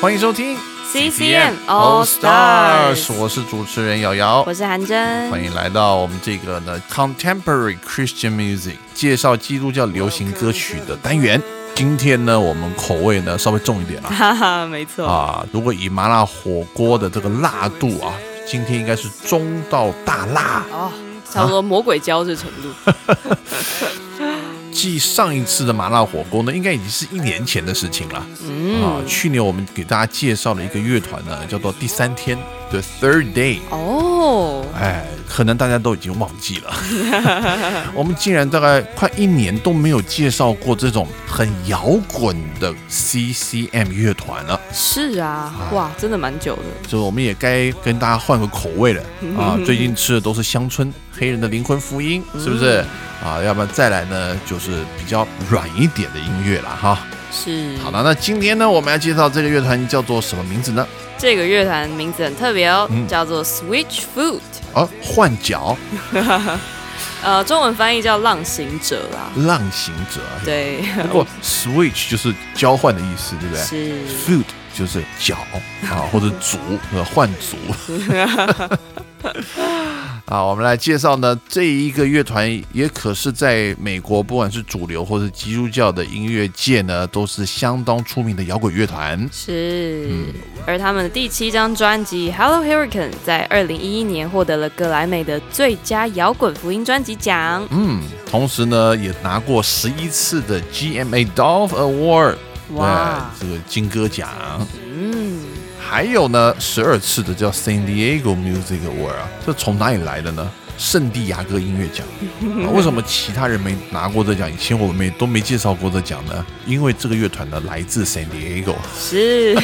欢迎收听 CCM All Stars，我是主持人瑶瑶，我是韩真，欢迎来到我们这个呢 Contemporary Christian Music 介绍基督教流行歌曲的单元。今天呢，我们口味呢稍微重一点了，哈哈，没错啊。如果以麻辣火锅的这个辣度啊，今天应该是中到大辣哦，差不多魔鬼椒这程度。继上一次的麻辣火锅呢，应该已经是一年前的事情了。啊，去年我们给大家介绍了一个乐团呢，叫做第三天的 Third Day。哦，哎，可能大家都已经忘记了。我们竟然大概快一年都没有介绍过这种很摇滚的 CCM 乐团了。是啊，哇，真的蛮久的。就我们也该跟大家换个口味了啊！最近吃的都是乡村黑人的灵魂福音，是不是？啊，要不然再来呢，就是比较软一点的音乐了哈。是。好了，那今天呢，我们要介绍这个乐团叫做什么名字呢？这个乐团名字很特别哦，叫做 Switch Foot。哦，换脚。呃，中文翻译叫浪行者啦。浪行者。对。不过 Switch 就是交换的意思，对不对？是。Foot 就是脚啊，或者足，换足。啊，我们来介绍呢，这一个乐团也可是在美国，不管是主流或是基督教的音乐界呢，都是相当出名的摇滚乐团。是，而他们的第七张专辑《Hello Hurricane》在二零一一年获得了格莱美的最佳摇滚福音专辑奖。嗯，同时呢，也拿过十一次的 GMA Dove Award，哇，这个金歌奖。嗯。还有呢，十二次的叫 San Diego Music Award 啊，这从哪里来的呢？圣地亚哥音乐奖。为什么其他人没拿过这奖？以前我们没都没介绍过这奖呢？因为这个乐团呢来自 San Diego，是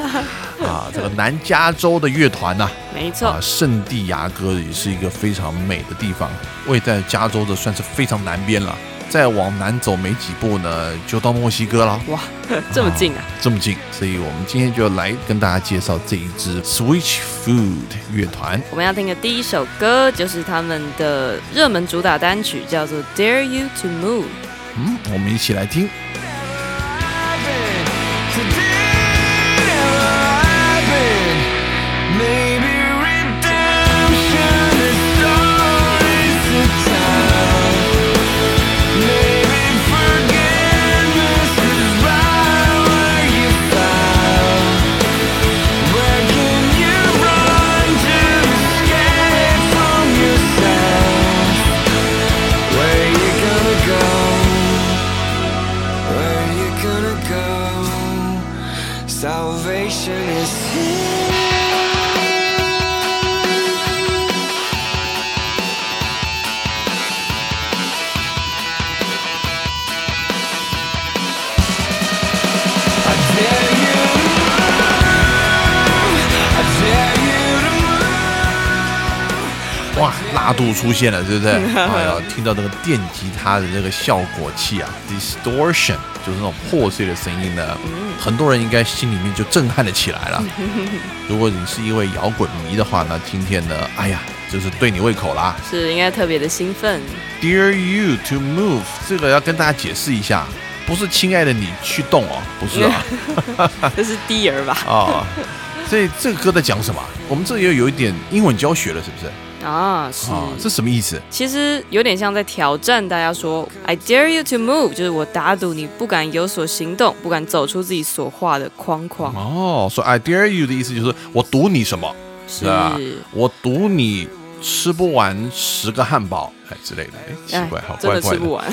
啊，这个南加州的乐团呐，没错，圣地亚哥也是一个非常美的地方，位在加州的算是非常南边了。再往南走没几步呢，就到墨西哥了。哇，这么近啊！这么近，所以我们今天就来跟大家介绍这一支 Switch Food 乐团。我们要听的第一首歌就是他们的热门主打单曲，叫做 Dare You to Move。嗯，我们一起来听。大度出现了，对不对？哎呀，听到那个电吉他的那个效果器啊，distortion，就是那种破碎的声音呢，很多人应该心里面就震撼了起来了。如果你是一位摇滚迷的话呢，今天呢，哎呀，就是对你胃口啦，是应该特别的兴奋。Dear you to move，这个要跟大家解释一下，不是亲爱的你去动哦，不是啊，这是 Dear 吧？啊，所以这个歌在讲什么？我们这又有一点英文教学了，是不是？啊，是，这什么意思？其实有点像在挑战大家说，I dare you to move，就是我打赌你不敢有所行动，不敢走出自己所画的框框。哦，说 I dare you 的意思就是我赌你什么？是啊，我赌你吃不完十个汉堡，哎之类的。哎，奇怪，好怪怪的。吃不完。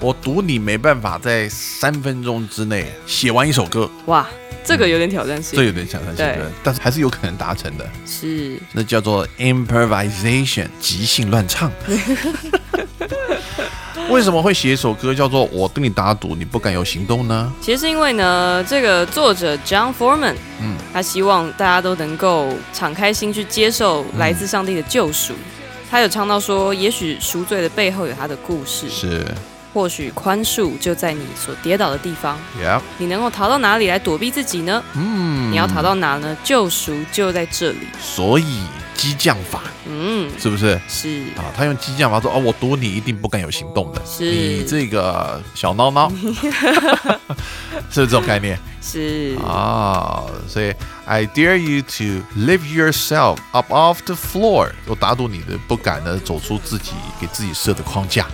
我赌你没办法在三分钟之内写完一首歌。哇！这个有点挑战性，这有点挑战性，对，但是还是有可能达成的。是，那叫做 improvisation，即兴乱唱。为什么会写一首歌叫做《我跟你打赌，你不敢有行动》呢？其实是因为呢，这个作者 John Foreman，嗯，他希望大家都能够敞开心去接受来自上帝的救赎。他有唱到说，也许赎罪的背后有他的故事。是。或许宽恕就在你所跌倒的地方。你能够逃到哪里来躲避自己呢？嗯，你要逃到哪呢？救赎就在这里。所以激将法，嗯，是不是？是啊，他用激将法说：“哦，我赌你一定不敢有行动的。”是，你这个小孬孬，是不是这种概念？是啊，所以 I dare you to lift yourself up off the floor。我打赌你的不敢呢，走出自己给自己设的框架。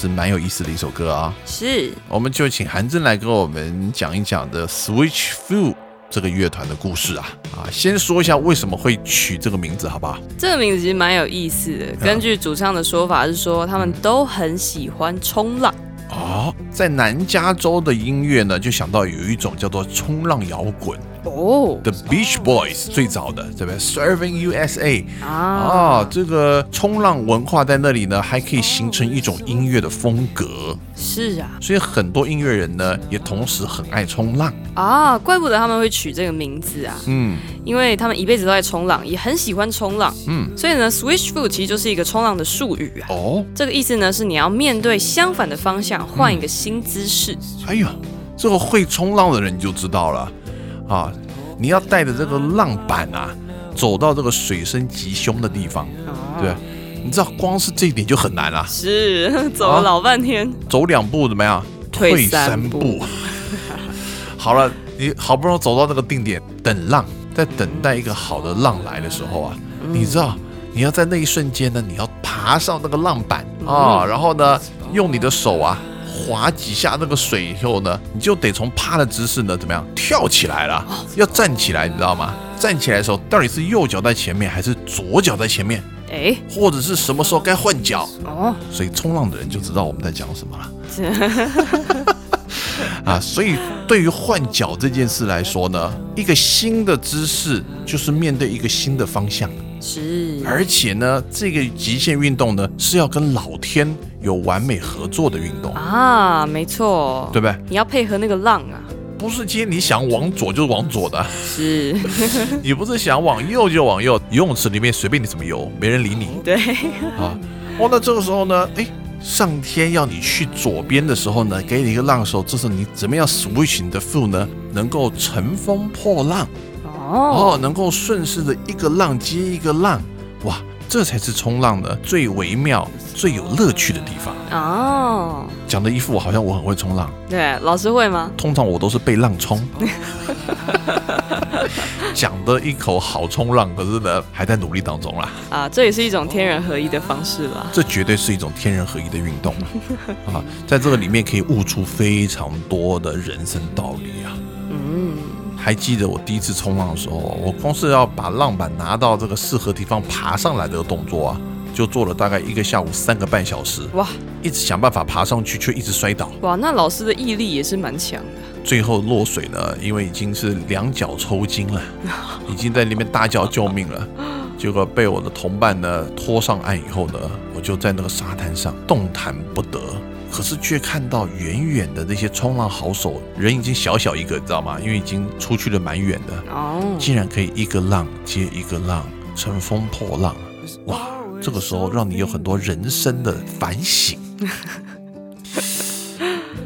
嗯。是蛮有意思的一首歌啊，是，我们就请韩真来跟我们讲一讲的 Switchfoot 这个乐团的故事啊啊，先说一下为什么会取这个名字，好不好？这个名字其实蛮有意思的，根据主唱的说法是说，他们都很喜欢冲浪。哦，在南加州的音乐呢，就想到有一种叫做冲浪摇滚。哦，The Beach Boys 最早的对不对？Serving USA 啊，这个冲浪文化在那里呢，还可以形成一种音乐的风格。是啊，所以很多音乐人呢，也同时很爱冲浪啊，怪不得他们会取这个名字啊。嗯，因为他们一辈子都在冲浪，也很喜欢冲浪。嗯，所以呢，Switchfoot 其实就是一个冲浪的术语啊。哦，这个意思呢，是你要面对相反的方向，换一个新姿势。哎呀，这个会冲浪的人你就知道了。啊，你要带着这个浪板啊，走到这个水深极凶的地方，对，你知道光是这一点就很难了。是，走了老半天，走两步怎么样？退三步。好了，你好不容易走到那个定点，等浪，在等待一个好的浪来的时候啊，你知道你要在那一瞬间呢，你要爬上那个浪板啊，然后呢，用你的手啊。划几下那个水以后呢，你就得从趴的姿势呢，怎么样跳起来了？要站起来，你知道吗？站起来的时候，到底是右脚在前面还是左脚在前面？哎，或者是什么时候该换脚？哦，所以冲浪的人就知道我们在讲什么了。啊，所以对于换脚这件事来说呢，一个新的姿势就是面对一个新的方向。是，而且呢，这个极限运动呢是要跟老天有完美合作的运动啊，没错，对不对？你要配合那个浪啊，不是今天你想往左就往左的，是。你不是想往右就往右，游泳池里面随便你怎么游，没人理你。对，啊，哦，那这个时候呢，哎，上天要你去左边的时候呢，给你一个浪手，这是你怎么样 switch 你的 foot 呢，能够乘风破浪。哦，能够顺势的一个浪接一个浪，哇，这才是冲浪的最微妙、最有乐趣的地方哦。讲的一副好像我很会冲浪，对，老师会吗？通常我都是被浪冲。讲的一口好冲浪，可是呢，还在努力当中啦。啊，这也是一种天人合一的方式啦。这绝对是一种天人合一的运动啊，在这个里面可以悟出非常多的人生道理啊。还记得我第一次冲浪的时候，我光是要把浪板拿到这个适合地方爬上来的动作啊，就做了大概一个下午三个半小时。哇！一直想办法爬上去，却一直摔倒。哇！那老师的毅力也是蛮强的。最后落水呢，因为已经是两脚抽筋了，已经在那边大叫救命了。结果被我的同伴呢拖上岸以后呢，我就在那个沙滩上动弹不得。可是却看到远远的那些冲浪好手，人已经小小一个，你知道吗？因为已经出去了蛮远的，哦，竟然可以一个浪接一个浪，乘风破浪，哇！这个时候让你有很多人生的反省。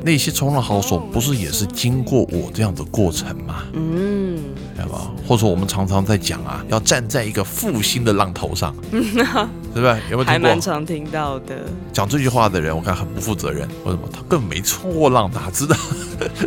那些冲浪好手不是也是经过我这样的过程吗？嗯，知道吧？或者说我们常常在讲啊，要站在一个复兴的浪头上，对不对？有没有听过？还蛮常听到的。讲这句话的人，我看很不负责任。为什么？他根本没冲过浪，哪知道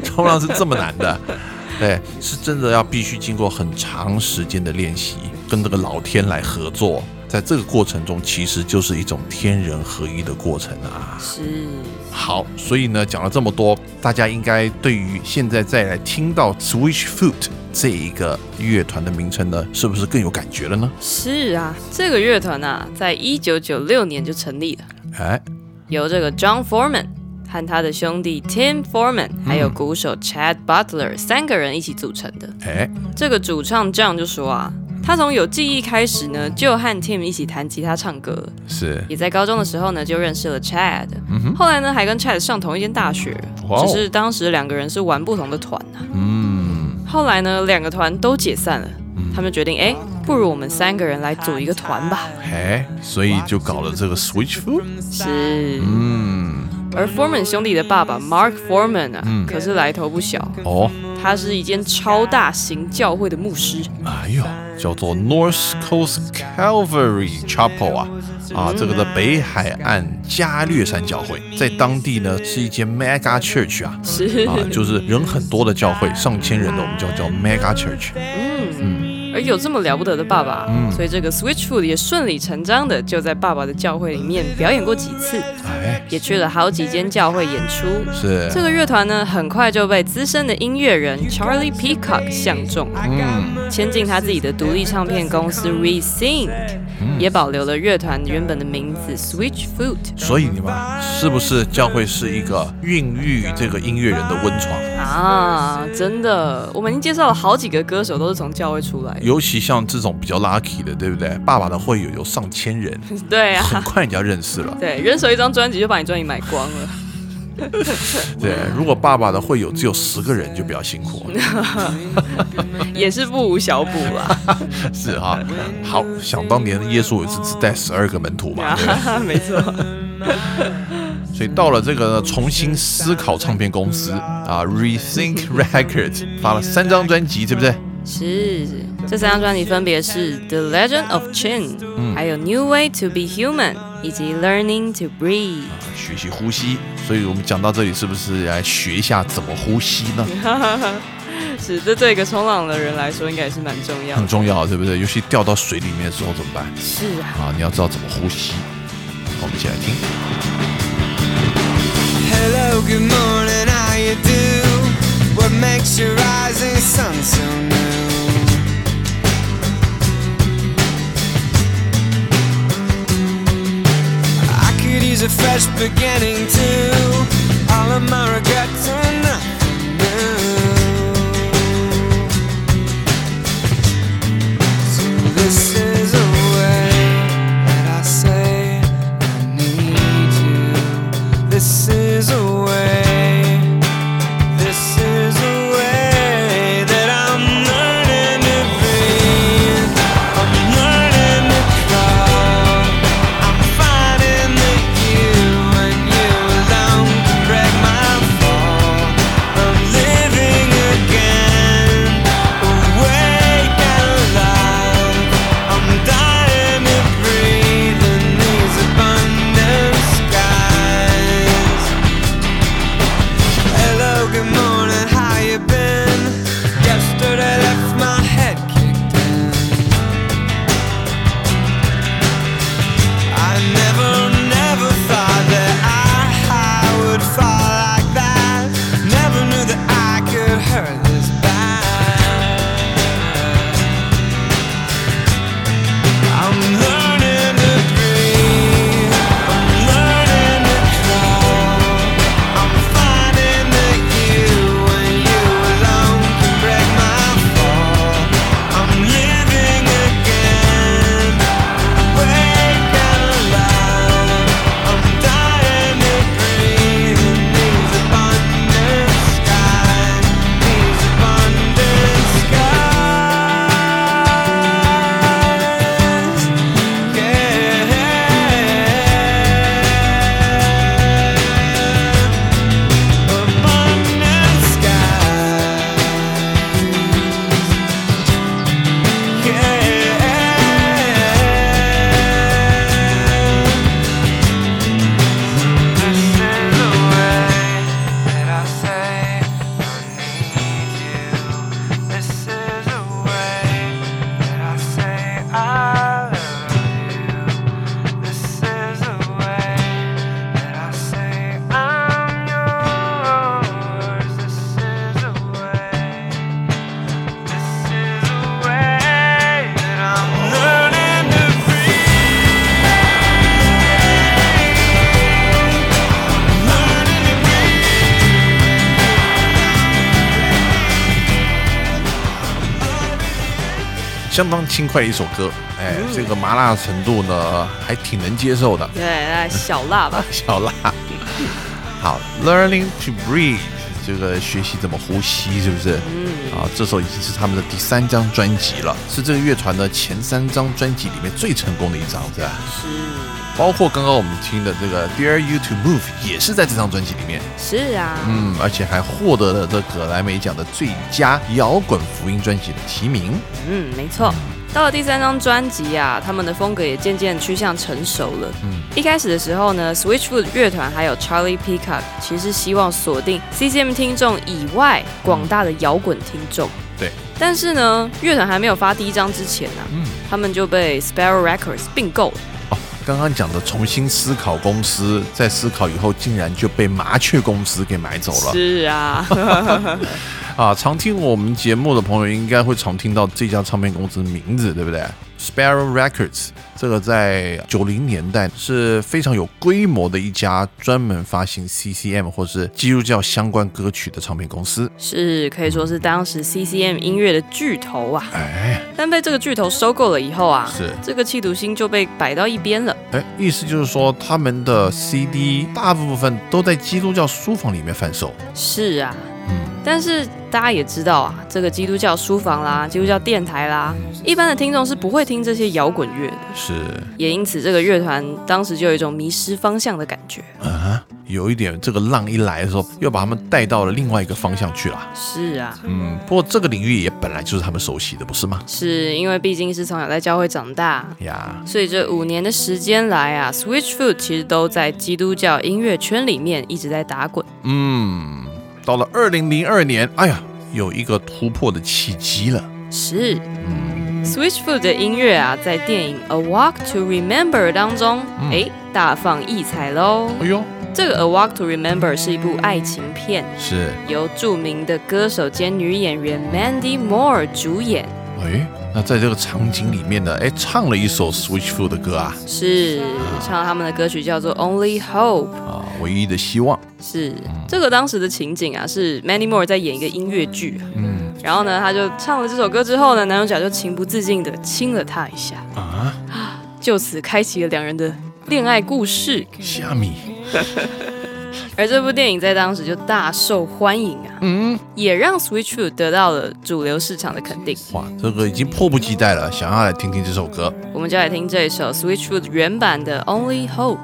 冲浪是这么难的？对，是真的要必须经过很长时间的练习。跟这个老天来合作。在这个过程中，其实就是一种天人合一的过程啊。是。好，所以呢，讲了这么多，大家应该对于现在再来听到 Switchfoot 这一个乐团的名称呢，是不是更有感觉了呢？是啊，这个乐团啊，在一九九六年就成立了。哎，由这个 John Foreman 和他的兄弟 Tim Foreman，还有鼓手 Chad Butler 三个人一起组成的。哎，这个主唱 John 就说啊。他从有记忆开始呢，就和 Tim 一起弹吉他唱歌。是，也在高中的时候呢，就认识了 Chad。后来呢，还跟 Chad 上同一间大学。只是当时两个人是玩不同的团啊。嗯。后来呢，两个团都解散了。他们决定，哎，不如我们三个人来组一个团吧。哎，所以就搞了这个 Switchfoot。是。嗯。而 Foreman 兄弟的爸爸 Mark Foreman 啊，可是来头不小哦。他是一间超大型教会的牧师。哎呦，叫做 North Coast Calvary Chapel 啊，啊，这个的北海岸加略山教会，在当地呢是一间 Mega Church 啊，是。啊，就是人很多的教会，上千人的，我们叫叫 Mega Church。而有这么了不得的爸爸，所以这个 Switchfoot 也顺理成章的就在爸爸的教会里面表演过几次，也去了好几间教会演出。是。这个乐团呢，很快就被资深的音乐人 Charlie Peacock 相中，嗯，签进他自己的独立唱片公司 Resync，也保留了乐团原本的名字 Switchfoot。所以你们是不是教会是一个孕育这个音乐人的温床啊？真的，我们已经介绍了好几个歌手都是从教会出来的。尤其像这种比较 lucky 的，对不对？爸爸的会有有上千人，对啊，很快你就要认识了。对，人手一张专辑就把你专辑买光了。对，如果爸爸的会有只有十个人，就比较辛苦。也是不无小补啦。是啊，好，想当年耶稣有一次只带十二个门徒嘛？没错。所以到了这个重新思考唱片公司啊，Rethink Records 发了三张专辑，对不对？是，这三张专辑分别是《The Legend of Chin》，还有《New Way to Be Human》，以及《Learning to Breathe》。学习呼吸，所以我们讲到这里，是不是来学一下怎么呼吸呢？是，这对一个冲浪的人来说，应该也是蛮重要，很重要，对不对？尤其掉到水里面的时候怎么办？是啊，啊，你要知道怎么呼吸。我们一起来听。Hello, good morning, how you do? What makes your rising sun so new? Is a fresh beginning to all of my regrets 轻快的一首歌，哎，这个麻辣程度呢还挺能接受的，对，小辣吧，小辣。好，Learning to Breathe，这个学习怎么呼吸，是不是？嗯。啊，这首已经是他们的第三张专辑了，是这个乐团的前三张专辑里面最成功的一张，是吧？是。包括刚刚我们听的这个 Dare You to Move 也是在这张专辑里面。是啊，嗯，而且还获得了这格莱美奖的最佳摇滚福音专辑的提名。嗯，没错。到了第三张专辑啊，他们的风格也渐渐趋向成熟了。嗯，一开始的时候呢，Switchfoot 乐团还有 Charlie Peacock 其实希望锁定 CCM 听众以外广大的摇滚听众。对。但是呢，乐团还没有发第一张之前呢，他们就被 Sparrow Records 并购了。刚刚讲的重新思考公司，在思考以后，竟然就被麻雀公司给买走了。是啊，啊，常听我们节目的朋友应该会常听到这家唱片公司的名字，对不对？Sparrow Records，这个在九零年代是非常有规模的一家专门发行 CCM 或是基督教相关歌曲的唱片公司，是可以说是当时 CCM 音乐的巨头啊。哎，但被这个巨头收购了以后啊，是这个企图心就被摆到一边了。哎，意思就是说他们的 CD 大部分都在基督教书房里面贩售。是啊。但是大家也知道啊，这个基督教书房啦，基督教电台啦，一般的听众是不会听这些摇滚乐的。是，也因此这个乐团当时就有一种迷失方向的感觉。啊，有一点，这个浪一来的时候，又把他们带到了另外一个方向去了。是啊，嗯，不过这个领域也本来就是他们熟悉的，不是吗？是因为毕竟是从小在教会长大呀，所以这五年的时间来啊，Switchfoot 其实都在基督教音乐圈里面一直在打滚。嗯。到了二零零二年，哎呀，有一个突破的契机了。是，嗯，Switchfoot 的音乐啊，在电影《A Walk to Remember》当中，哎，大放异彩喽。哎呦，这个《A Walk to Remember》是一部爱情片，是由著名的歌手兼女演员 Mandy Moore 主演。哎。那在这个场景里面呢，哎，唱了一首 Switchfoot 的歌啊，是唱他们的歌曲叫做 Only Hope 啊，唯一的希望。是这个当时的情景啊，是 Mandy Moore 在演一个音乐剧，嗯，然后呢，他就唱了这首歌之后呢，男主角就情不自禁的亲了她一下啊，就此开启了两人的恋爱故事。虾米。而这部电影在当时就大受欢迎啊，嗯，也让 Switchfoot 得到了主流市场的肯定。哇，这个已经迫不及待了，想要来听听这首歌。我们就来听这一首 Switchfoot 原版的 Only Hope。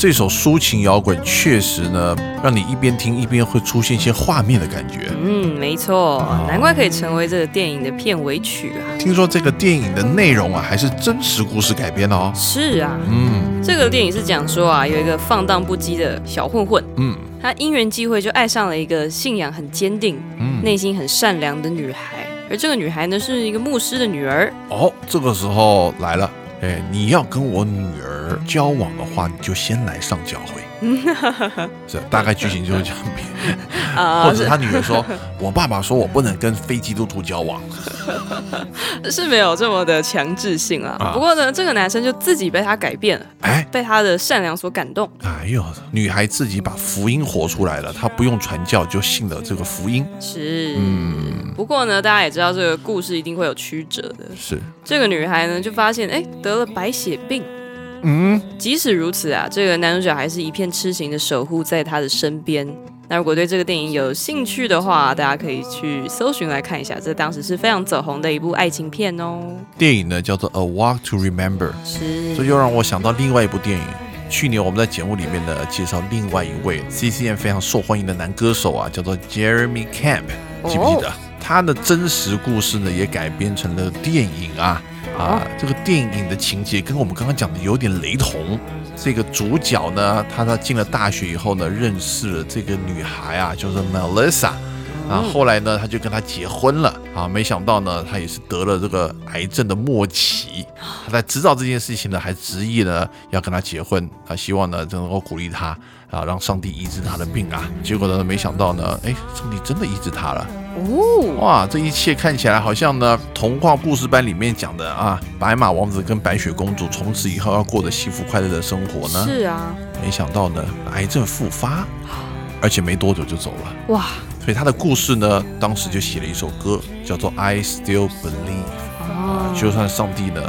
这首抒情摇滚确实呢，让你一边听一边会出现一些画面的感觉。嗯，没错，难怪可以成为这个电影的片尾曲啊。听说这个电影的内容啊，还是真实故事改编的哦。是啊，嗯，这个电影是讲说啊，有一个放荡不羁的小混混，嗯，他因缘际会就爱上了一个信仰很坚定、嗯，内心很善良的女孩，而这个女孩呢，是一个牧师的女儿。哦，这个时候来了，哎，你要跟我女儿交往的话，你就先来上教会。是大概剧情就是这样，或者他女儿说：“ 我爸爸说我不能跟非基督徒交往。”是没有这么的强制性啊。不过呢，这个男生就自己被他改变了，哎，被他的善良所感动。哎呦，女孩自己把福音活出来了，她不用传教就信了这个福音。是，嗯。不过呢，大家也知道这个故事一定会有曲折的。是，这个女孩呢就发现，哎，得了白血病。嗯，即使如此啊，这个男主角还是一片痴情的守护在他的身边。那如果对这个电影有兴趣的话，大家可以去搜寻来看一下，这当时是非常走红的一部爱情片哦。电影呢叫做《A Walk to Remember》，是，这又让我想到另外一部电影。去年我们在节目里面呢介绍另外一位 C C N 非常受欢迎的男歌手啊，叫做 Jeremy Camp，记不记得？他的真实故事呢也改编成了电影啊。啊，这个电影的情节跟我们刚刚讲的有点雷同。这个主角呢，他在进了大学以后呢，认识了这个女孩啊，就是 Melissa。啊，后来呢，他就跟她结婚了。啊，没想到呢，他也是得了这个癌症的末期。他在知道这件事情呢，还执意呢要跟她结婚。啊，希望呢能够鼓励他啊，让上帝医治他的病啊。结果呢，没想到呢，哎，上帝真的医治他了。哦，哇，这一切看起来好像呢，童话故事班里面讲的啊，白马王子跟白雪公主从此以后要过着幸福快乐的生活呢。是啊，没想到呢，癌症复发，而且没多久就走了。哇，所以他的故事呢，当时就写了一首歌，叫做《I Still Believe》。啊，就算上帝呢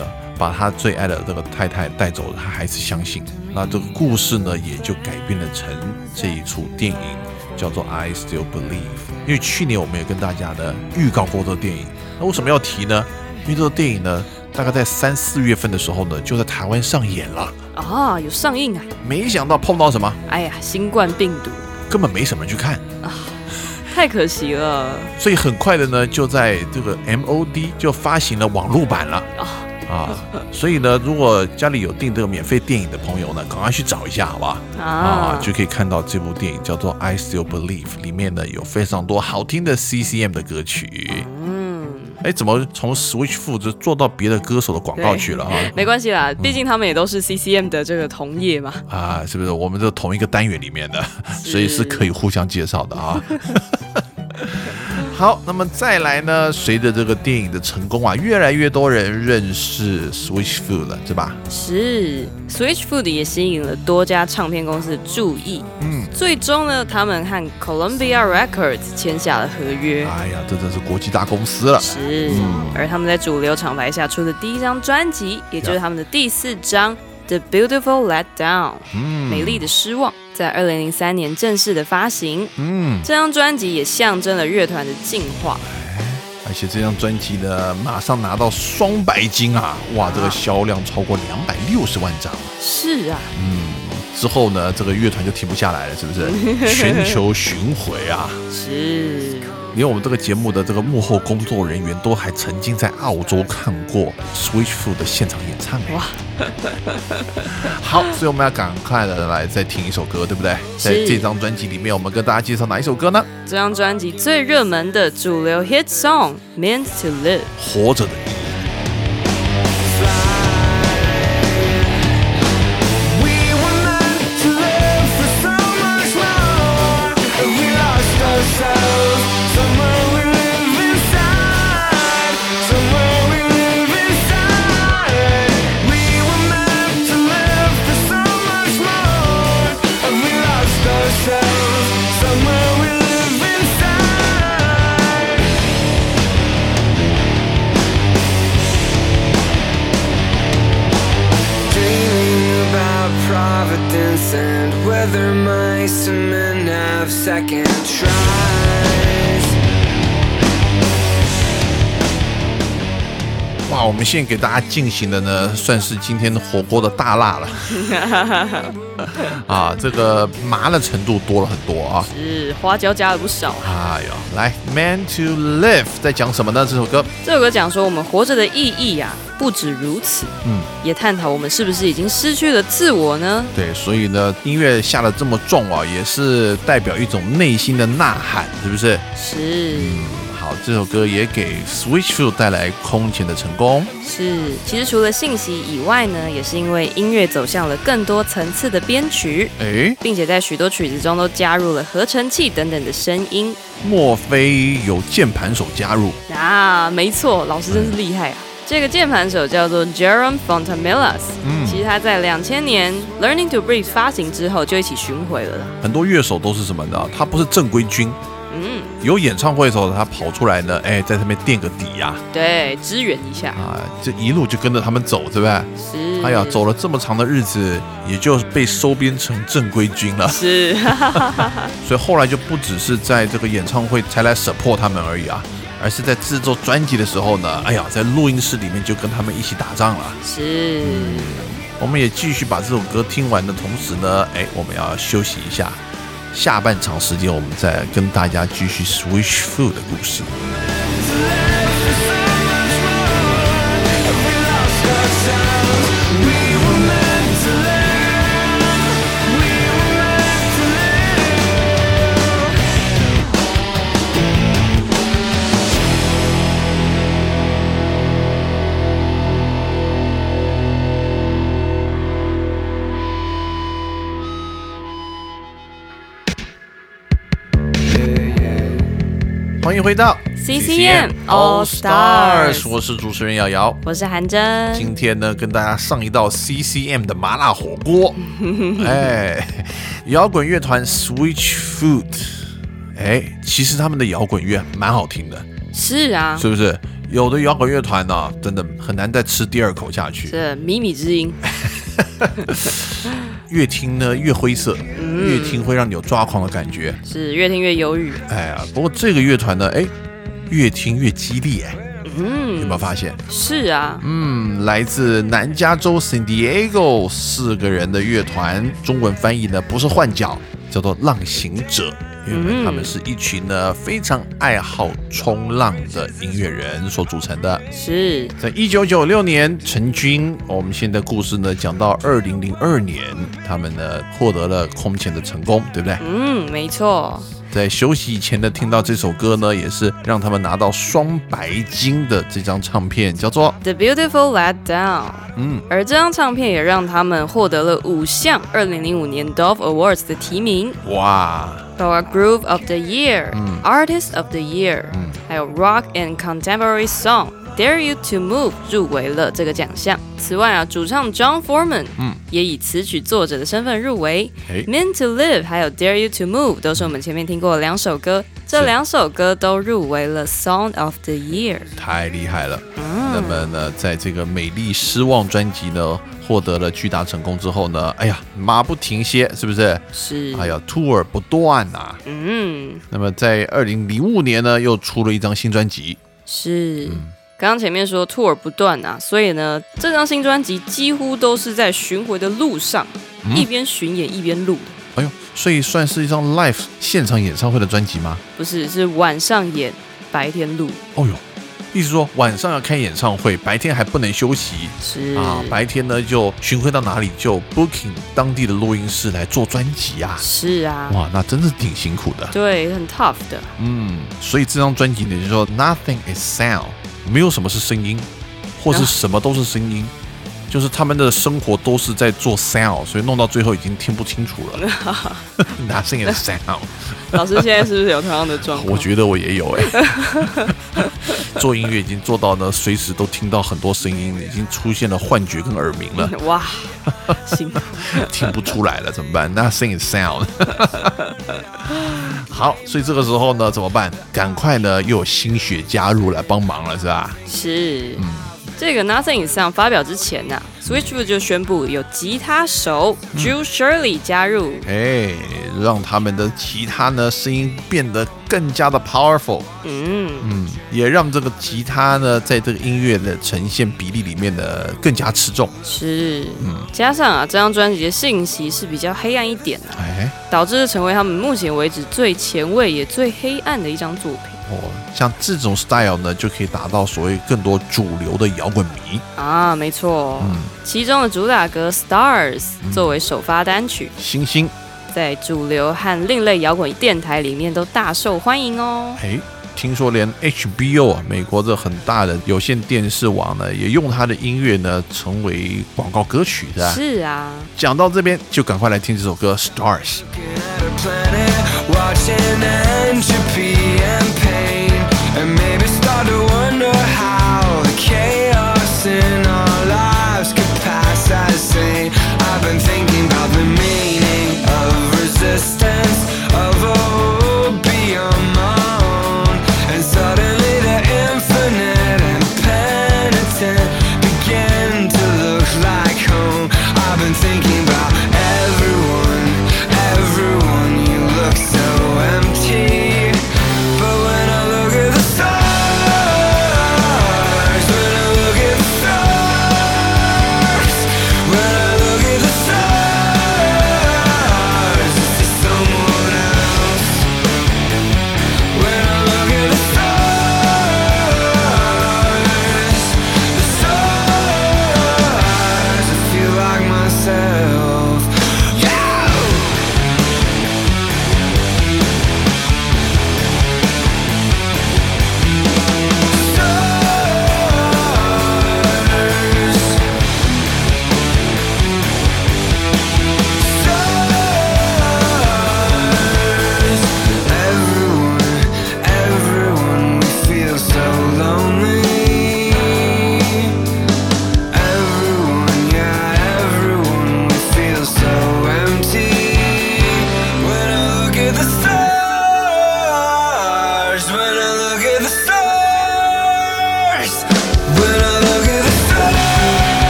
把他最爱的这个太太带走了，他还是相信。那这个故事呢，也就改编了成这一出电影。叫做 I Still Believe，因为去年我们也跟大家呢预告过这个电影，那为什么要提呢？因为这个电影呢，大概在三四月份的时候呢，就在台湾上演了啊，有上映啊。没想到碰到什么？哎呀，新冠病毒，根本没什么人去看啊，太可惜了。所以很快的呢，就在这个 MOD 就发行了网络版了啊。啊，所以呢，如果家里有订这个免费电影的朋友呢，赶快去找一下，好不好？啊，就可以看到这部电影叫做《I Still Believe》，里面呢有非常多好听的 CCM 的歌曲。嗯，哎，怎么从 Switch Food 做到别的歌手的广告去了啊？没关系啦，毕竟他们也都是 CCM 的这个同业嘛。啊，是不是？我们都同一个单元里面的，所以是可以互相介绍的啊。好，那么再来呢？随着这个电影的成功啊，越来越多人认识 Switch Food 了，是吧？是，Switch Food 也吸引了多家唱片公司的注意。嗯，最终呢，他们和 Columbia Records 签下了合约。哎呀，这真是国际大公司了。是，而他们在主流厂牌下出的第一张专辑，也就是他们的第四张。The Beautiful Let Down，美丽的失望，在二零零三年正式的发行。嗯，这张专辑也象征了乐团的进化。而且这张专辑呢，马上拿到双白金啊！哇，这个销量超过两百六十万张。是啊。嗯，之后呢，这个乐团就停不下来了，是不是？全球巡回啊。是。连我们这个节目的这个幕后工作人员都还曾经在澳洲看过 Switchfoot 的现场演唱。哇！好，所以我们要赶快的来再听一首歌，对不对？在这张专辑里面，我们跟大家介绍哪一首歌呢？这张专辑最热门的主流 hit song Means to Live，活着的现给大家进行的呢，算是今天的火锅的大辣了。啊，这个麻的程度多了很多啊，是花椒加了不少。哎呦，来，Man to Live 在讲什么呢？这首歌，这首歌讲说我们活着的意义呀，不止如此，嗯，也探讨我们是不是已经失去了自我呢？对，所以呢，音乐下的这么重啊，也是代表一种内心的呐喊，是不是？是。这首歌也给 Switchfoot 带来空前的成功。是，其实除了信息以外呢，也是因为音乐走向了更多层次的编曲，哎，并且在许多曲子中都加入了合成器等等的声音。莫非有键盘手加入？啊，没错，老师真是厉害啊！这个键盘手叫做 Jerome Fontamilas。嗯，其实他在两千年 Learning to Breathe 发行之后就一起巡回了。很多乐手都是什么的？他不是正规军。嗯，有演唱会的时候，他跑出来呢，哎，在上面垫个底呀，对，支援一下啊，这一路就跟着他们走，对不对？是。哎呀，走了这么长的日子，也就被收编成正规军了。是。所以后来就不只是在这个演唱会才来 support 他们而已啊，而是在制作专辑的时候呢，哎呀，在录音室里面就跟他们一起打仗了。是。我们也继续把这首歌听完的同时呢，哎，我们要休息一下。下半场时间，我们再跟大家继续 Switch Food 的故事。欢迎回到 CCM All Stars，我是主持人瑶瑶，我是韩真。今天呢，跟大家上一道 CCM 的麻辣火锅。哎，摇滚乐团 Switch Food，哎，其实他们的摇滚乐蛮好听的。是啊，是不是？有的摇滚乐团呢，真的很难再吃第二口下去。是靡靡之音。越听呢越灰色，越听会让你有抓狂的感觉，是越听越忧郁。哎呀，不过这个乐团呢，哎，越听越激烈，哎，嗯，有没有发现？是啊，嗯，来自南加州 San Diego 四个人的乐团，中文翻译呢不是换脚，叫做浪行者。因为他们是一群呢非常爱好冲浪的音乐人所组成的。是在一九九六年成军，我们现在故事呢讲到二零零二年，他们呢获得了空前的成功，对不对？嗯，没错。在休息以前呢，听到这首歌呢，也是让他们拿到双白金的这张唱片，叫做《The Beautiful Let Down》。嗯，而这张唱片也让他们获得了五项二零零五年 Dove Awards 的提名。哇！包括 Groove of the Year、Artist of the Year，还有 Rock and Contemporary Song。Dare You to Move 入围了这个奖项。此外啊，主唱 John Foreman 嗯也以词曲作者的身份入围。Meant to Live 还有 Dare You to Move 都是我们前面听过的两首歌， 这两首歌都入围了 Song of the Year。太厉害了！嗯，那么呢，在这个美丽失望专辑呢获得了巨大成功之后呢，哎呀，马不停歇，是不是？是。哎呀，Tour 不断呐。嗯。那么在二零零五年呢，又出了一张新专辑。是。刚刚前面说 tour 不断啊，所以呢，这张新专辑几乎都是在巡回的路上，一边巡演一边录的。哎呦，所以算是一张 live 现场演唱会的专辑吗？不是，是晚上演，白天录。哦呦，意思说晚上要开演唱会，白天还不能休息。是啊，白天呢就巡回到哪里就 booking 当地的录音室来做专辑啊。是啊，哇，那真的是挺辛苦的。对，很 tough 的。嗯，所以这张专辑呢，就说 Nothing is sound。没有什么是声音，或是什么都是声音，就是他们的生活都是在做 sound，所以弄到最后已经听不清楚了。拿声音的 sound。老师现在是不是有同样的状况？我觉得我也有哎。做音乐已经做到呢，随时都听到很多声音，已经出现了幻觉跟耳鸣了。哇，行，听不出来了，怎么办？那声音 sound。好，所以这个时候呢，怎么办？赶快呢，又有新血加入来帮忙了，是吧？是。嗯，这个 Nothing Is Sound 发表之前呢，Switchfoot 就宣布有吉他手 Drew Shirley 加入，哎，让他们的吉他呢声音变得更加的 powerful，嗯。嗯，也让这个吉他呢在这个音乐的呈现比例里面呢更加持重。是，嗯，加上啊这张专辑的信息是比较黑暗一点的，哎，导致成为他们目前为止最前卫也最黑暗的一张作品。哦，像这种 style 呢，就可以达到所谓更多主流的摇滚迷啊，没错。嗯，其中的主打歌《Stars》作为首发单曲，星星在主流和另类摇滚电台里面都大受欢迎哦。哎，听说连 HBO 啊，美国这很大的有线电视网呢，也用他的音乐呢，成为广告歌曲的。是啊，讲到这边，就赶快来听这首歌《Stars》。And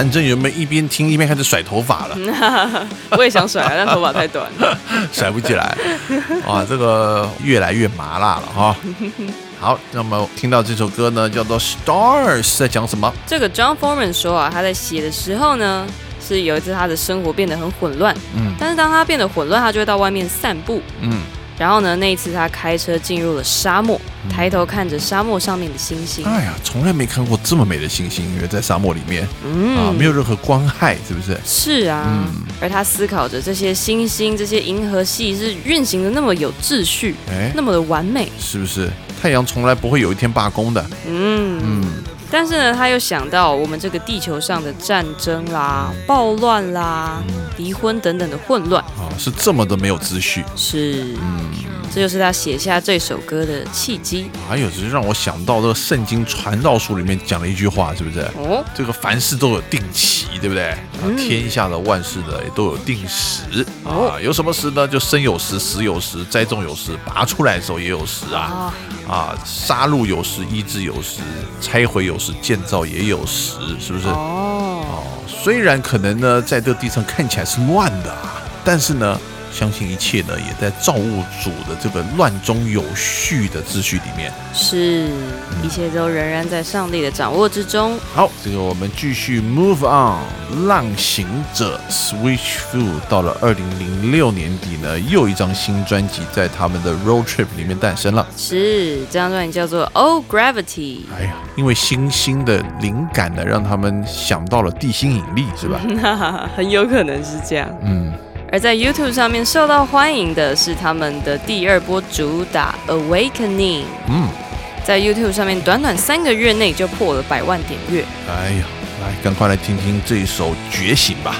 韩正原本一边听一边开始甩头发了，我也想甩，但头发太短了。甩不起来。哇，这个越来越麻辣了哈。好，那么听到这首歌呢，叫做《Stars》，在讲什么？这个 John Foreman 说啊，他在写的时候呢，是有一次他的生活变得很混乱，嗯，但是当他变得混乱，他就会到外面散步，嗯，然后呢，那一次他开车进入了沙漠，抬头看着沙漠上面的星星，哎呀，从来没看过这么美的星星，因为在沙漠里面，嗯。啊，没有任何光害，是不是？是啊，而他思考着这些星星、这些银河系是运行的那么有秩序，哎，那么的完美，是不是？太阳从来不会有一天罢工的，嗯。嗯。但是呢，他又想到我们这个地球上的战争啦、暴乱啦、离婚等等的混乱。啊，是这么的没有秩序，是，嗯。这就是他写下这首歌的契机。还有，只是让我想到这个《圣经传道书》里面讲了一句话，是不是？哦，这个凡事都有定期，对不对？天下的万事呢也都有定时啊。有什么时呢？就生有时，死有时，栽种有时，拔出来的时候也有时啊。啊，杀戮有时，医治有时，拆毁有时，建造也有时，是不是？哦哦，虽然可能呢，在这个地上看起来是乱的，但是呢。相信一切呢，也在造物主的这个乱中有序的秩序里面，是一切都仍然在上帝的掌握之中。好，这个我们继续 move on，浪行者 Switch Through 到了二零零六年底呢，又一张新专辑在他们的 Road Trip 里面诞生了。是这张专辑叫做 Oh Gravity。哎呀，因为星星的灵感呢，让他们想到了地心引力，是吧？很有可能是这样。嗯。而在 YouTube 上面受到欢迎的是他们的第二波主打《Awakening》。嗯，在 YouTube 上面短短三个月内就破了百万点阅。哎呀，来，赶快来听听这一首《觉醒》吧。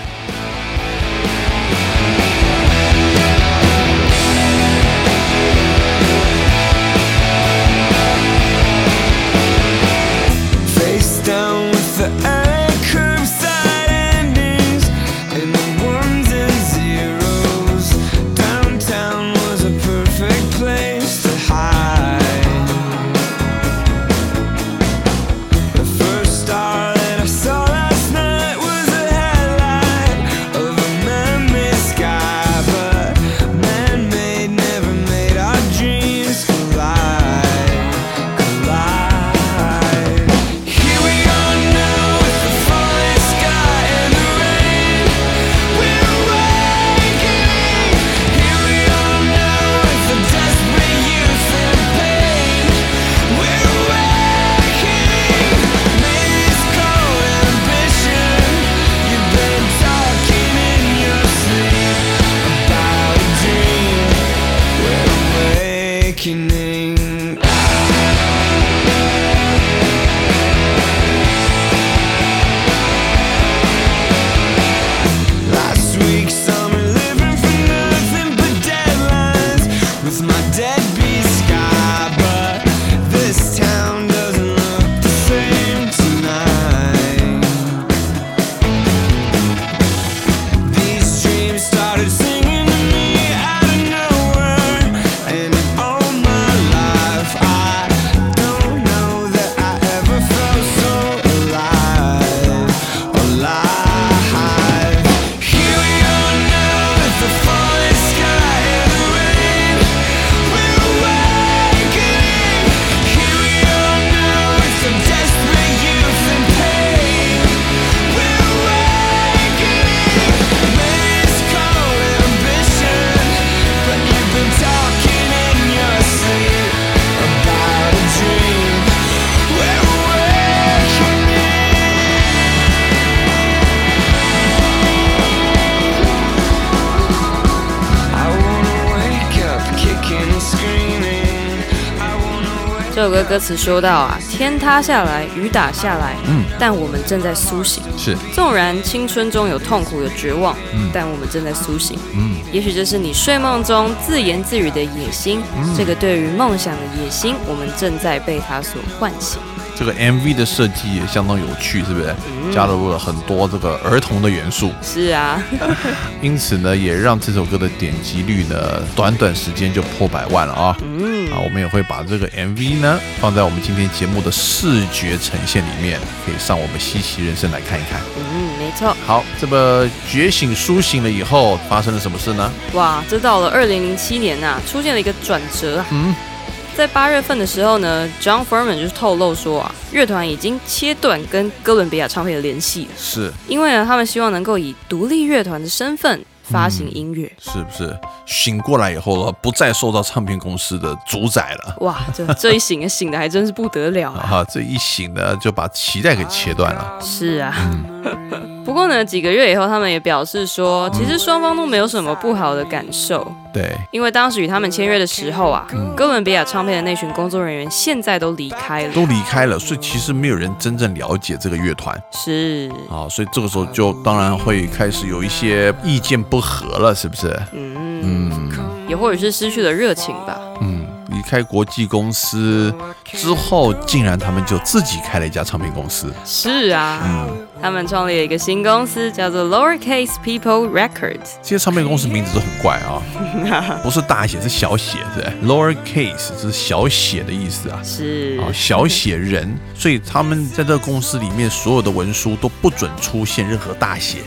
歌歌词说到啊，天塌下来，雨打下来，嗯，但我们正在苏醒。是，纵然青春中有痛苦、有绝望，嗯，但我们正在苏醒。嗯，也许这是你睡梦中自言自语的野心。这个对于梦想的野心，我们正在被它所唤醒。这个 MV 的设计也相当有趣，是不是？加入了很多这个儿童的元素。是啊，因此呢，也让这首歌的点击率呢，短短时间就破百万了啊。嗯，啊，我们也会把这个 MV 呢放在我们今天节目的视觉呈现里面，可以上我们西奇人生来看一看。嗯，没错。好，这么觉醒苏醒了以后，发生了什么事呢？哇，这到了二零零七年呐，出现了一个转折。嗯。在八月份的时候呢，John Furman 就是透露说啊，乐团已经切断跟哥伦比亚唱片的联系，是因为呢，他们希望能够以独立乐团的身份。发行音乐是不是醒过来以后呢，不再受到唱片公司的主宰了？哇，这这一醒 醒的还真是不得了啊！这一醒呢，就把脐带给切断了。是啊，不过呢，几个月以后，他们也表示说，其实双方都没有什么不好的感受。对，因为当时与他们签约的时候啊，哥伦比亚唱片的那群工作人员现在都离开了，都离开了，所以其实没有人真正了解这个乐团。是啊，所以这个时候就当然会开始有一些意见不。合了是不是？嗯嗯，也或者是失去了热情吧。嗯，离开国际公司之后，竟然他们就自己开了一家唱片公司。是啊，嗯，他们创立了一个新公司，叫做 Lowercase People Records。这些唱片公司名字都很怪啊，不是大写是小写，对 Lowercase 是小写的意思啊。是啊，小写人，所以他们在这个公司里面所有的文书都不准出现任何大写。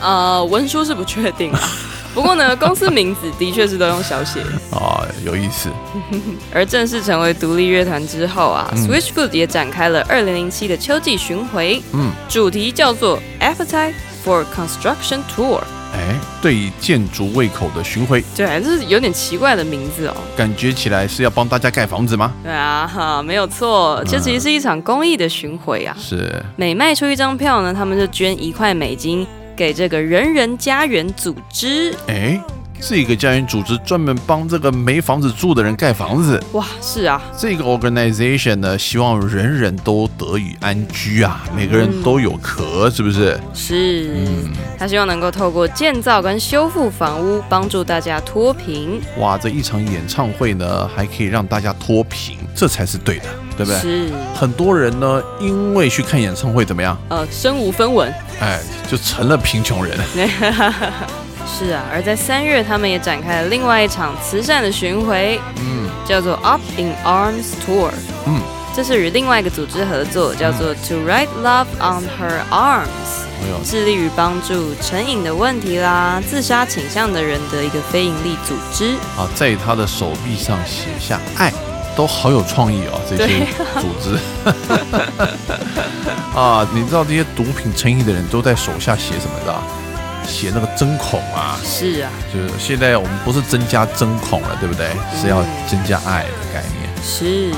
呃，文书是不确定，不过呢，公司名字的确是都用小写。哦，有意思。而正式成为独立乐团之后啊，Switchfoot 也展开了二零零七的秋季巡回，嗯，主题叫做 Appetite for Construction Tour。哎，对建筑胃口的巡回，对，这是有点奇怪的名字哦。感觉起来是要帮大家盖房子吗？对啊，哈，没有错，这其实是一场公益的巡回啊。是，每卖出一张票呢，他们就捐一块美金。给这个人人家园组织，哎，是一个家园组织，专门帮这个没房子住的人盖房子。哇，是啊，这个 organization 呢，希望人人都得以安居啊，每个人都有壳，是不是？是，嗯，他希望能够透过建造跟修复房屋，帮助大家脱贫。哇，这一场演唱会呢，还可以让大家脱贫，这才是对的，对不对？是。很多人呢，因为去看演唱会怎么样？呃，身无分文，哎，就成了贫穷人。是啊，而在三月，他们也展开了另外一场慈善的巡回，嗯，叫做 Up in Arms Tour，嗯，这是与另外一个组织合作，叫做 To Write Love on Her Arms，致力于帮助成瘾的问题啦、自杀倾向的人的一个非营利组织。啊，在他的手臂上写下爱，都好有创意哦，这些组织。啊，你知道这些毒品成瘾的人都在手下写什么的？写那个针孔啊，是啊，就是现在我们不是增加针孔了，对不对？是要增加爱的概念。是，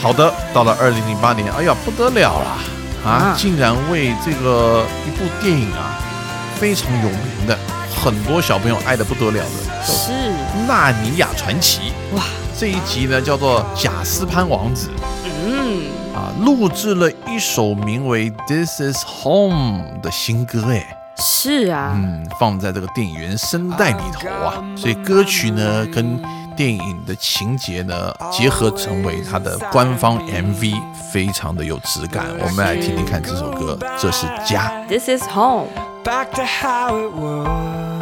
好的，到了二零零八年，哎呀，不得了了啊！竟然为这个一部电影啊，非常有名的，很多小朋友爱的不得了的，是《纳尼亚传奇》哇！这一集呢叫做《贾斯潘王子》，嗯，啊，录制了一首名为《This Is Home》的新歌，哎。是啊，嗯，放在这个电影原声带里头啊，所以歌曲呢跟电影的情节呢结合成为它的官方 MV，非常的有质感。我们来听听看这首歌，这是家。This is home. No,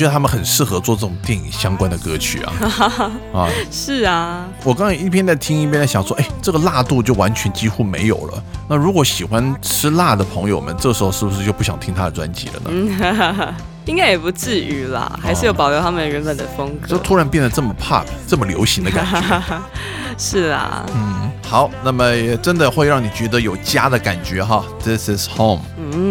觉得他们很适合做这种电影相关的歌曲啊！啊，是啊。我刚刚一边在听一边在想说，哎，这个辣度就完全几乎没有了。那如果喜欢吃辣的朋友们，这时候是不是就不想听他的专辑了呢？应该也不至于啦，还是有保留他们原本的风格。就突然变得这么 pop，这么流行的感觉。是啊，嗯，好，那么也真的会让你觉得有家的感觉哈。This is home。嗯，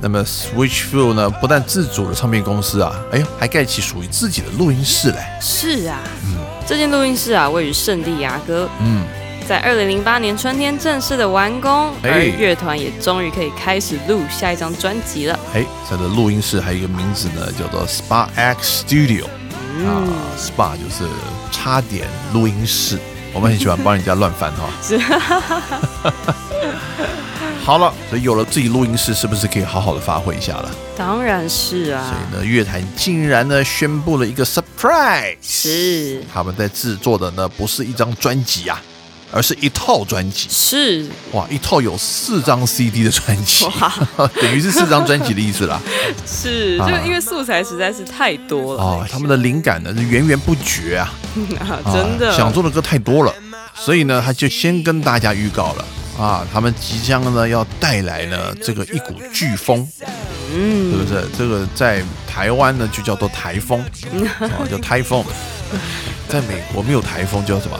那么 Switchfoot 呢，不但自主的唱片公司啊，哎呦，还盖起属于自己的录音室嘞。是啊，嗯，这间录音室啊，位于圣地亚哥。嗯。在二零零八年春天正式的完工，而乐团也终于可以开始录下一张专辑了。哎，它的录音室还有一个名字呢，叫做 Spa X Studio。啊，Spa 就是插点录音室。我们很喜欢帮人家乱翻哈。是。好了，所以有了自己录音室，是不是可以好好的发挥一下了？当然是啊。所以呢，乐坛竟然呢宣布了一个 surprise，是。他们在制作的呢不是一张专辑啊。而是一套专辑，是。哇，一套有四张 CD 的专辑，等于是四张专辑的意思啦。是，就因为素材实在是太多了。哦，他们的灵感呢是源源不绝啊，真的。想做的歌太多了，所以呢他就先跟大家预告了啊，他们即将呢要带来呢这个一股飓风，嗯，是不是？这个在台湾呢就叫做台风，啊，叫台风，在美国没有台风叫什么？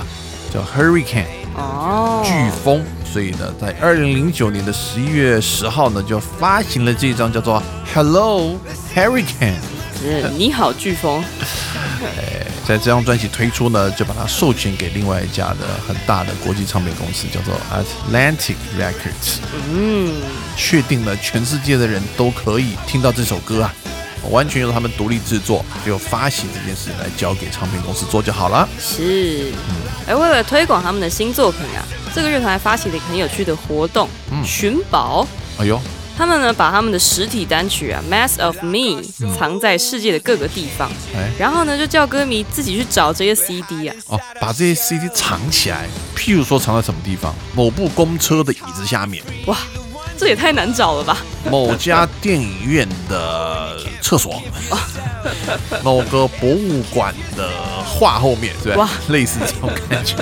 叫 Hurricane。哦，飓风，所以呢，在二零零九年的十一月十号呢，就发行了这张叫做 Hello Hurricane，是你好飓风。哎，在这张专辑推出呢，就把它授权给另外一家的很大的国际唱片公司，叫做 Atlantic Records。嗯，确定了全世界的人都可以听到这首歌啊。完全由他们独立制作，就发行这件事来交给唱片公司做就好了。是，嗯，而为了推广他们的新作品啊，这个乐团还发起了一个很有趣的活动——寻宝。哎呦，他们呢把他们的实体单曲啊《Mass of Me》藏在世界的各个地方，然后呢就叫歌迷自己去找这些 CD 啊。哦，把这些 CD 藏起来，譬如说藏在什么地方？某部公车的椅子下面。哇，这也太难找了吧！某家电影院的厕所。某个博物馆的画后面，对吧？哇，类似这种感觉，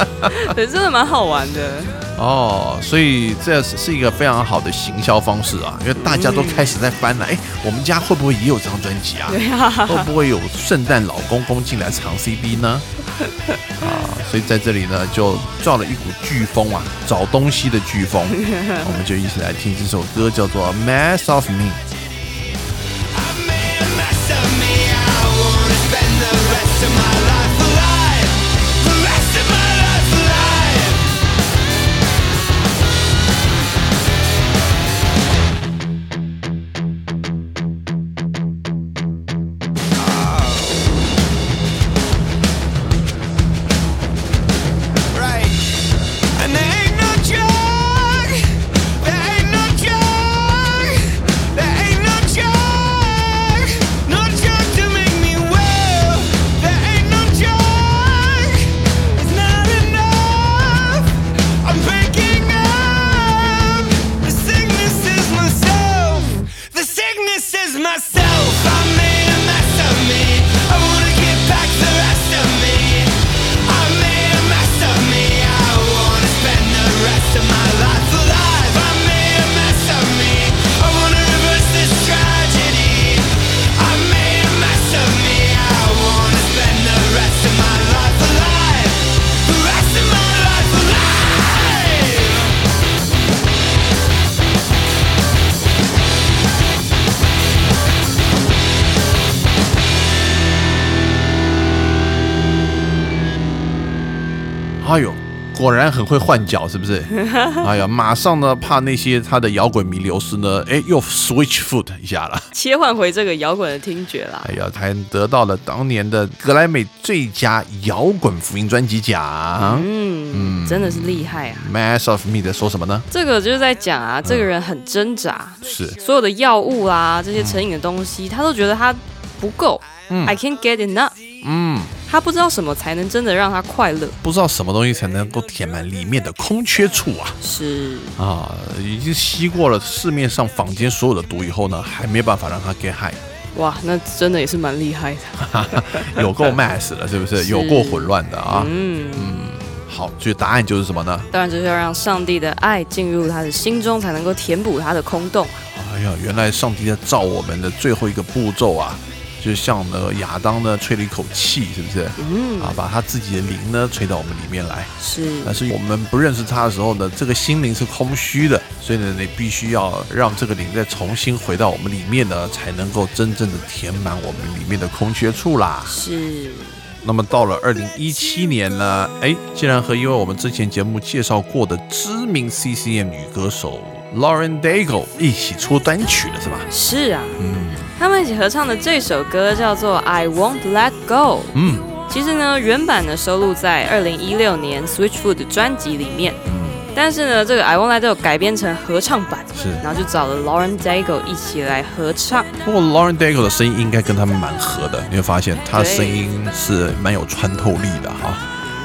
对，真的蛮好玩的哦。所以这是是一个非常好的行销方式啊，因为大家都开始在翻了。哎，我们家会不会也有这张专辑啊？对啊，会不会有圣诞老公公进来藏 CD 呢？啊，所以在这里呢，就造了一股飓风啊，找东西的飓风。我们就一起来听这首歌，叫做《Mass of Me》。哎呦，果然很会换脚，是不是？哎呀，马上呢，怕那些他的摇滚迷流失呢，哎，又 switch foot 一下了，切换回这个摇滚的听觉啦。哎呀，还得到了当年的格莱美最佳摇滚福音专辑奖。嗯，真的是厉害啊。Mass of Me 在说什么呢？这个就是在讲啊，这个人很挣扎，是所有的药物啦，这些成瘾的东西，他都觉得他不够。I can't get enough。嗯。他不知道什么才能真的让他快乐，不知道什么东西才能够填满里面的空缺处啊！是啊，已经吸过了市面上坊间所有的毒以后呢，还没办法让他 get high。哇，那真的也是蛮厉害的，有够 mass 了，是不是？有够混乱的啊！嗯嗯，好，所以答案就是什么呢？当然就是要让上帝的爱进入他的心中，才能够填补他的空洞。哎呀，原来上帝在造我们的最后一个步骤啊！就像那个亚当呢，吹了一口气，是不是？嗯，啊，把他自己的灵呢吹到我们里面来。是，但是我们不认识他的时候呢，这个心灵是空虚的，所以呢，你必须要让这个灵再重新回到我们里面呢，才能够真正的填满我们里面的空缺处啦。是。那么到了二零一七年呢，哎，竟然和因为我们之前节目介绍过的知名 CCM 女歌手 Lauren Daigle 一起出单曲了，是吧？是啊。嗯。他们一起合唱的这首歌叫做《I Won't Let Go》。嗯，其实呢，原版呢收录在二零一六年 Switchfoot 的专辑里面。嗯，但是呢，这个《I Won't Let Go》改编成合唱版，是，然后就找了 Lauren Daigle 一起来合唱。不过 Lauren Daigle 的声音应该跟他们蛮合的，你会发现他的声音是蛮有穿透力的哈。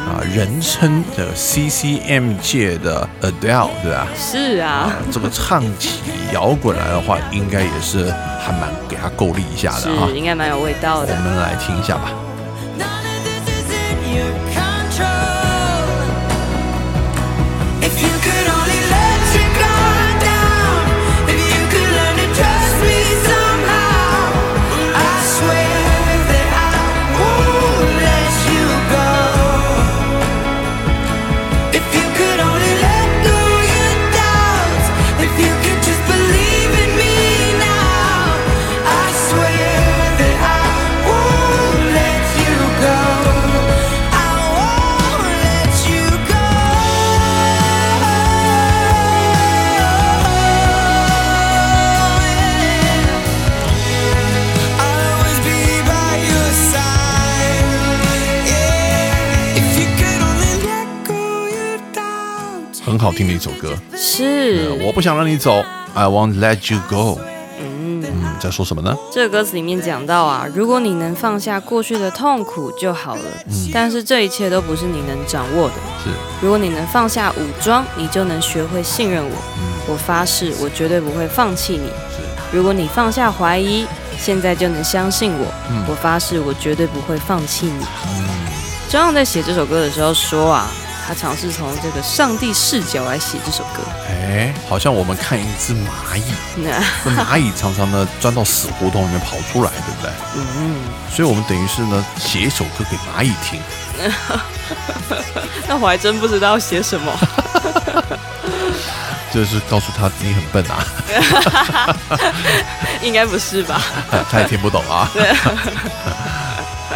啊，人称的 CCM 界的 Adele，对吧？是啊，这个唱起摇滚来的话，应该也是还蛮给他够力一下的啊，应该蛮有味道的。我们来听一下吧。好听的一首歌，是我不想让你走 I won't let you go。嗯嗯，在说什么呢？这个歌词里面讲到啊，如果你能放下过去的痛苦就好了。嗯，但是这一切都不是你能掌握的。是，如果你能放下武装，你就能学会信任我。嗯，我发誓，我绝对不会放弃你。是，如果你放下怀疑，现在就能相信我。嗯，我发誓，我绝对不会放弃你。嗯，张扬在写这首歌的时候说啊。他尝试从这个上帝视角来写这首歌，哎，好像我们看一只蚂蚁，那蚂蚁常常呢钻到死胡同里面跑出来，对不对？嗯，所以我们等于是呢写一首歌给蚂蚁听。那我还真不知道写什么，就是告诉他你很笨啊。应该不是吧？他也听不懂啊。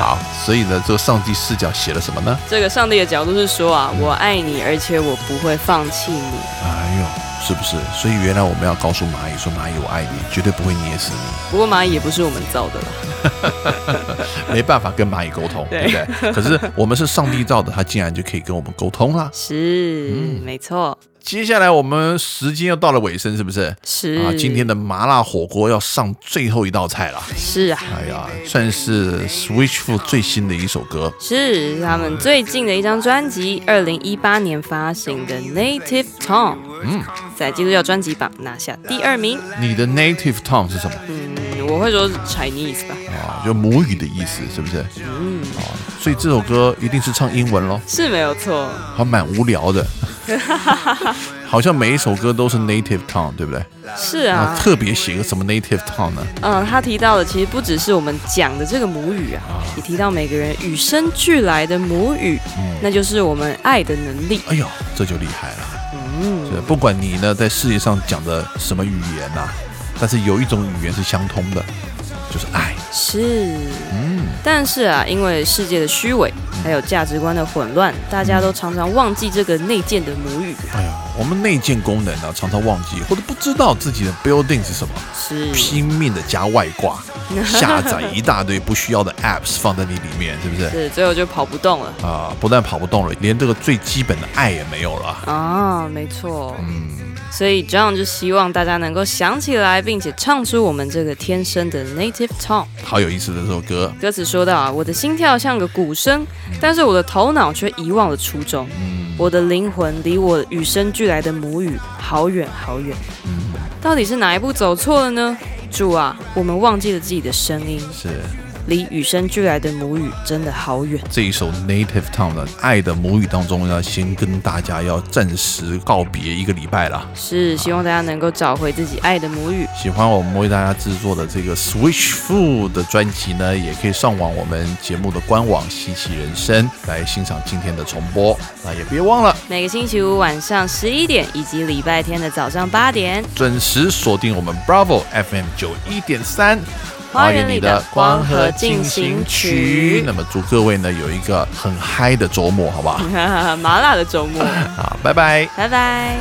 好，所以呢，这个上帝视角写了什么呢？这个上帝的角度是说啊，我爱你，而且我不会放弃你。哎呦，是不是？所以原来我们要告诉蚂蚁说，蚂蚁我爱你，绝对不会捏死你。不过蚂蚁也不是我们造的啦，没办法跟蚂蚁沟通，对不对？可是我们是上帝造的，它竟然就可以跟我们沟通了。是，没错。接下来我们时间又到了尾声，是不是？是啊，今天的麻辣火锅要上最后一道菜了。是啊，哎呀，算是 Switchfoot 最新的一首歌，是他们最近的一张专辑，二零一八年发行的 Native Tongue，嗯，在基督教专辑榜拿下第二名。你的 Native Tongue 是什么？嗯，我会说是 Chinese 吧，啊，就母语的意思，是不是？嗯，啊，所以这首歌一定是唱英文喽？是没有错，还蛮无聊的。好像每一首歌都是 native tongue，对不对？是啊，特别写个什么 native tongue 呢？嗯，他提到的其实不只是我们讲的这个母语啊，也提到每个人与生俱来的母语，那就是我们爱的能力。哎呦，这就厉害了。嗯，不管你呢在世界上讲的什么语言呐，但是有一种语言是相通的。就是爱。是，嗯，但是啊，因为世界的虚伪，还有价值观的混乱，大家都常常忘记这个内建的母语。哎呀，我们内建功能呢，常常忘记或者不知道自己的 building 是什么，是拼命的加外挂，下载一大堆不需要的 apps 放在你里面，是不是？是，最后就跑不动了啊！不但跑不动了，连这个最基本的爱也没有了啊！没错，嗯。所以这样就希望大家能够想起来，并且唱出我们这个天生的 native tongue。好有意思的这首歌，歌词说到啊，我的心跳像个鼓声，但是我的头脑却遗忘了初衷。嗯，我的灵魂离我与生俱来的母语好远好远。嗯，到底是哪一步走错了呢？主啊，我们忘记了自己的声音。是。离与生俱来的母语真的好远。这一首 Native Tongue 的爱的母语当中，要先跟大家要暂时告别一个礼拜了。是，希望大家能够找回自己爱的母语。喜欢我们为大家制作的这个 Switch Food 的专辑呢，也可以上网我们节目的官网稀奇人生来欣赏今天的重播。那也别忘了每个星期五晚上十一点以及礼拜天的早上八点准时锁定我们 Bravo FM 九一点三。花园里的光合进行曲。那么祝各位呢有一个很嗨的周末，好不好？麻辣的周末。好，拜拜，拜拜。